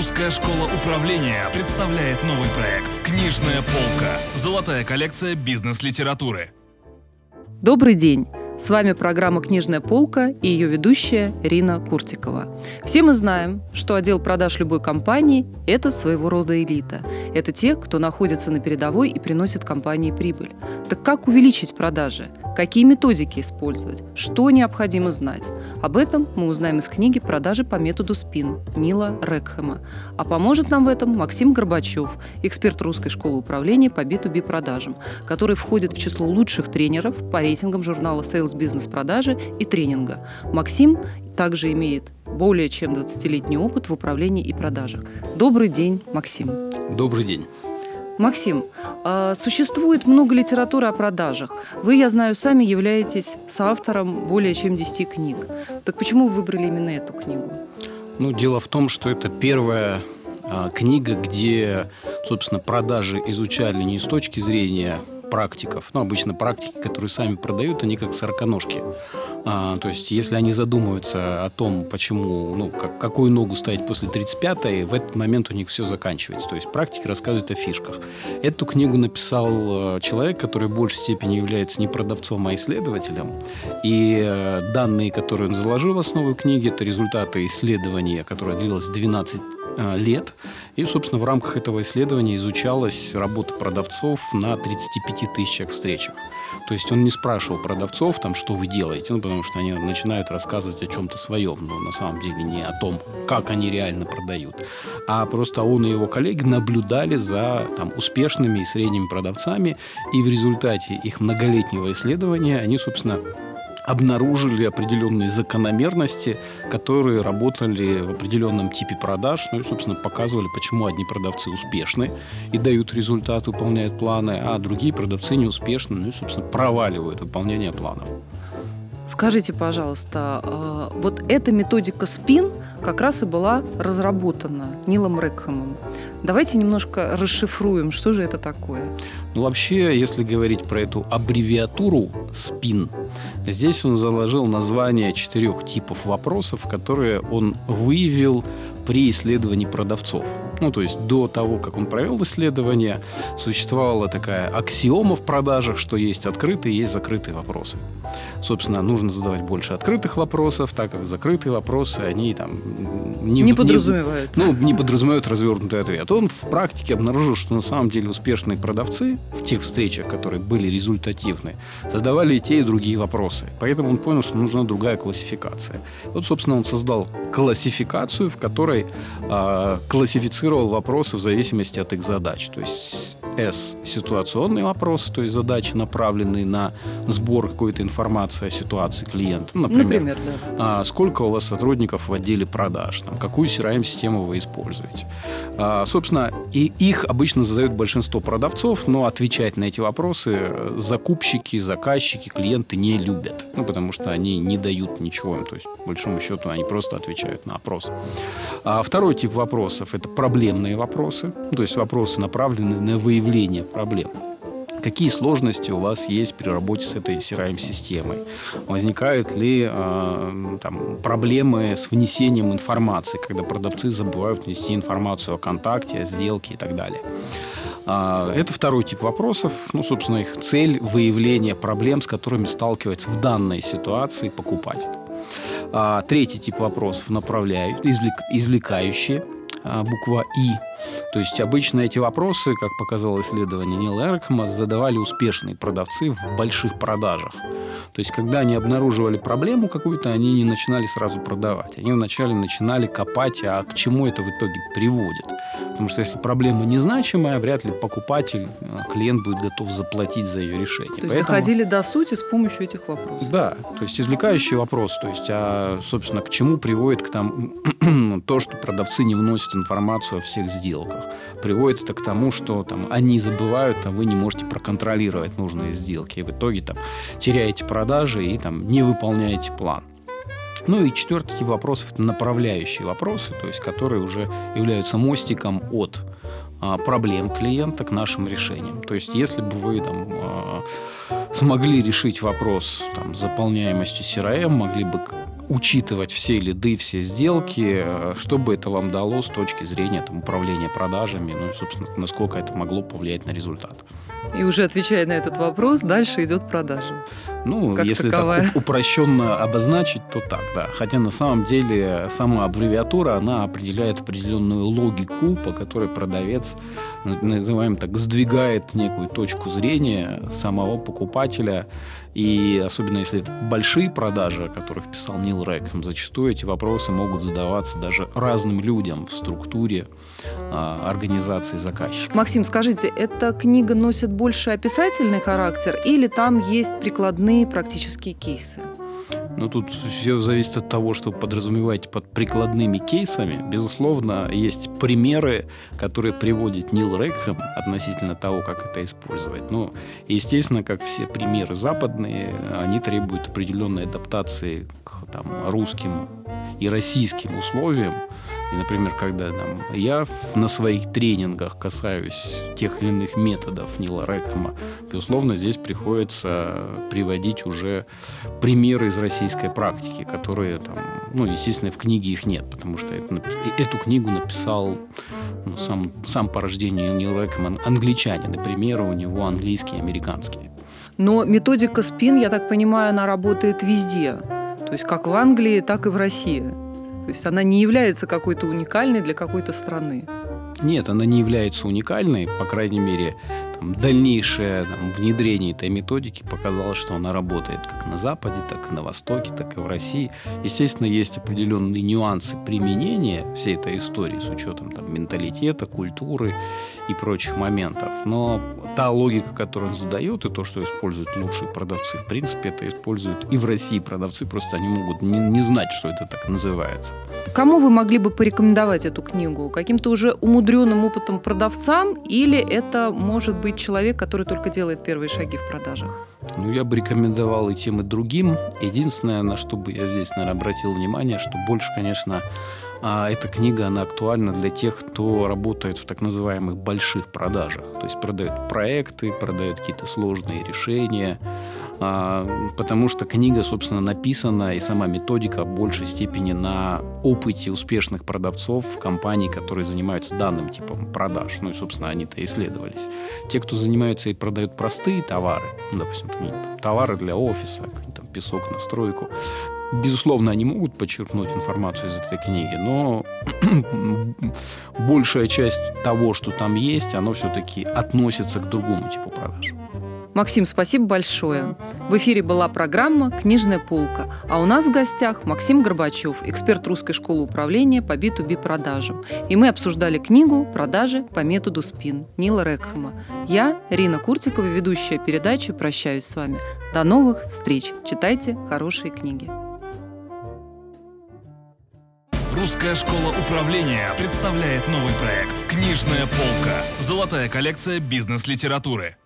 Русская школа управления представляет новый проект «Книжная полка». Золотая коллекция бизнес-литературы. Добрый день! С вами программа «Книжная полка» и ее ведущая Рина Куртикова. Все мы знаем, что отдел продаж любой компании – это своего рода элита. Это те, кто находится на передовой и приносит компании прибыль. Так как увеличить продажи? Какие методики использовать? Что необходимо знать? Об этом мы узнаем из книги «Продажи по методу СПИН» Нила Рекхема. А поможет нам в этом Максим Горбачев, эксперт Русской школы управления по B2B продажам, который входит в число лучших тренеров по рейтингам журнала Sales Sales бизнес-продажи и тренинга. Максим также имеет более чем 20-летний опыт в управлении и продажах. Добрый день, Максим. Добрый день. Максим, а, существует много литературы о продажах. Вы, я знаю, сами являетесь соавтором более чем 10 книг. Так почему вы выбрали именно эту книгу? Ну, дело в том, что это первая а, книга, где, собственно, продажи изучали не с точки зрения практиков. Ну, обычно практики, которые сами продают, они как сороконожки. А, то есть, если они задумываются о том, почему, ну, как, какую ногу ставить после 35-й, в этот момент у них все заканчивается. То есть, практики рассказывают о фишках. Эту книгу написал э, человек, который в большей степени является не продавцом, а исследователем. И э, данные, которые он заложил в основу книги, это результаты исследования, которое длилось 12 Э, лет. И, собственно, в рамках этого исследования изучалась работа продавцов на 35 тысячах встречах. То есть он не спрашивал продавцов, там, что вы делаете, ну, потому что они начинают рассказывать о чем-то своем, но на самом деле не о том, как они реально продают. А просто он и его коллеги наблюдали за там, успешными и средними продавцами, и в результате их многолетнего исследования они, собственно, обнаружили определенные закономерности, которые работали в определенном типе продаж, ну и, собственно, показывали, почему одни продавцы успешны и дают результат, выполняют планы, а другие продавцы неуспешны, ну и, собственно, проваливают выполнение планов. Скажите, пожалуйста, а, вот эта методика СПИН как раз и была разработана Нилом Рекхэмом. Давайте немножко расшифруем, что же это такое. Ну, вообще, если говорить про эту аббревиатуру СПИН, здесь он заложил название четырех типов вопросов, которые он выявил при исследовании продавцов. Ну, то есть до того, как он провел исследование, существовала такая аксиома в продажах, что есть открытые, есть закрытые вопросы. Собственно, нужно задавать больше открытых вопросов, так как закрытые вопросы, они там... Не, не подразумевают. Не, ну, не подразумевают развернутый ответ. Он в практике обнаружил, что на самом деле успешные продавцы в тех встречах, которые были результативны, задавали и те, и другие вопросы. Поэтому он понял, что нужна другая классификация. Вот, собственно, он создал классификацию, в которой э, классифицировал вопросы в зависимости от их задач. То есть S – ситуационные вопросы, то есть задачи, направленные на сбор какой-то информации о ситуации клиента. Ну, например, например да. а, сколько у вас сотрудников в отделе продаж, там, какую CRM-систему вы используете. А, собственно, и их обычно задают большинство продавцов, но отвечать на эти вопросы закупщики, заказчики, клиенты не любят, ну, потому что они не дают ничего им. То есть, по большому счету, они просто отвечают на опрос. А второй тип вопросов – это проблемные вопросы, то есть вопросы, направленные на выявление проблем. Какие сложности у вас есть при работе с этой CRM-системой? Возникают ли э, там, проблемы с внесением информации, когда продавцы забывают внести информацию о контакте, о сделке и так далее? Э, это второй тип вопросов. Ну, собственно, их цель – выявление проблем, с которыми сталкивается в данной ситуации покупатель. А, третий тип вопросов направляют, извлек, извлекающие, а, буква «И», то есть обычно эти вопросы, как показало исследование Нила Эркхема, задавали успешные продавцы в больших продажах. То есть когда они обнаруживали проблему какую-то, они не начинали сразу продавать. Они вначале начинали копать, а к чему это в итоге приводит. Потому что если проблема незначимая, вряд ли покупатель, э, клиент будет готов заплатить за ее решение. То есть Поэтому... доходили до сути с помощью этих вопросов. Да, то есть извлекающий вопрос, то есть, а, собственно, к чему приводит к тому, то, что продавцы не вносят информацию о всех сделках. Приводит это к тому, что там, они забывают, а вы не можете проконтролировать нужные сделки. И в итоге там, теряете продажи и там, не выполняете план. Ну и четвертый тип вопросов – это направляющие вопросы, то есть которые уже являются мостиком от а, проблем клиента к нашим решениям. То есть если бы вы там, а, смогли решить вопрос там, с заполняемостью CRM, могли бы учитывать все лиды, все сделки, э, что бы это вам дало с точки зрения там, управления продажами, ну и, собственно, насколько это могло повлиять на результат. И уже отвечая на этот вопрос, дальше идет продажа. Ну, как если таковая. так упрощенно обозначить, то так, да. Хотя на самом деле сама аббревиатура, она определяет определенную логику, по которой продавец, называем так, сдвигает некую точку зрения самого покупателя. И особенно если это большие продажи, о которых писал Нил Рэкхэм, зачастую эти вопросы могут задаваться даже разным людям в структуре а, организации заказчика. Максим, скажите, эта книга носит больше описательный характер или там есть прикладные практические кейсы? Ну, тут все зависит от того, что подразумеваете под прикладными кейсами. Безусловно, есть примеры, которые приводит Нил Рекхэм относительно того, как это использовать. Ну, естественно, как все примеры западные, они требуют определенной адаптации к там, русским и российским условиям. И, например, когда там, я на своих тренингах касаюсь тех или иных методов Нила Рекхема, безусловно, здесь приходится приводить уже примеры из российской практики, которые, там, ну, естественно, в книге их нет, потому что это, эту книгу написал ну, сам, сам по рождению Нил Рекхем англичанин, и примеры у него английские американские. Но методика спин, я так понимаю, она работает везде. То есть как в Англии, так и в России. То есть она не является какой-то уникальной для какой-то страны. Нет, она не является уникальной, по крайней мере, там, дальнейшее там, внедрение этой методики показало, что она работает как на Западе, так и на Востоке, так и в России. Естественно, есть определенные нюансы применения всей этой истории с учетом там, менталитета, культуры и прочих моментов. Но та логика, которую он задает, и то, что используют лучшие продавцы, в принципе, это используют и в России продавцы, просто они могут не, не знать, что это так называется. Кому вы могли бы порекомендовать эту книгу? Каким-то уже умудренным опытом продавцам или это может быть человек, который только делает первые шаги в продажах? Ну, я бы рекомендовал и тем, и другим. Единственное, на что бы я здесь, наверное, обратил внимание, что больше, конечно, а эта книга, она актуальна для тех, кто работает в так называемых больших продажах. То есть продают проекты, продают какие-то сложные решения, потому что книга, собственно, написана и сама методика в большей степени на опыте успешных продавцов в компании, которые занимаются данным типом продаж. Ну и, собственно, они-то исследовались. Те, кто занимаются и продают простые товары, ну, допустим, там, товары для офиса, там, песок на стройку, Безусловно, они могут подчеркнуть информацию из этой книги, но большая часть того, что там есть, оно все-таки относится к другому типу продаж. Максим, спасибо большое. В эфире была программа «Книжная полка», а у нас в гостях Максим Горбачев, эксперт Русской школы управления по B2B продажам. И мы обсуждали книгу «Продажи по методу СПИН» Нила Рекхема. Я, Рина Куртикова, ведущая передачи, прощаюсь с вами. До новых встреч. Читайте хорошие книги. Русская школа управления представляет новый проект «Книжная полка». Золотая коллекция бизнес-литературы.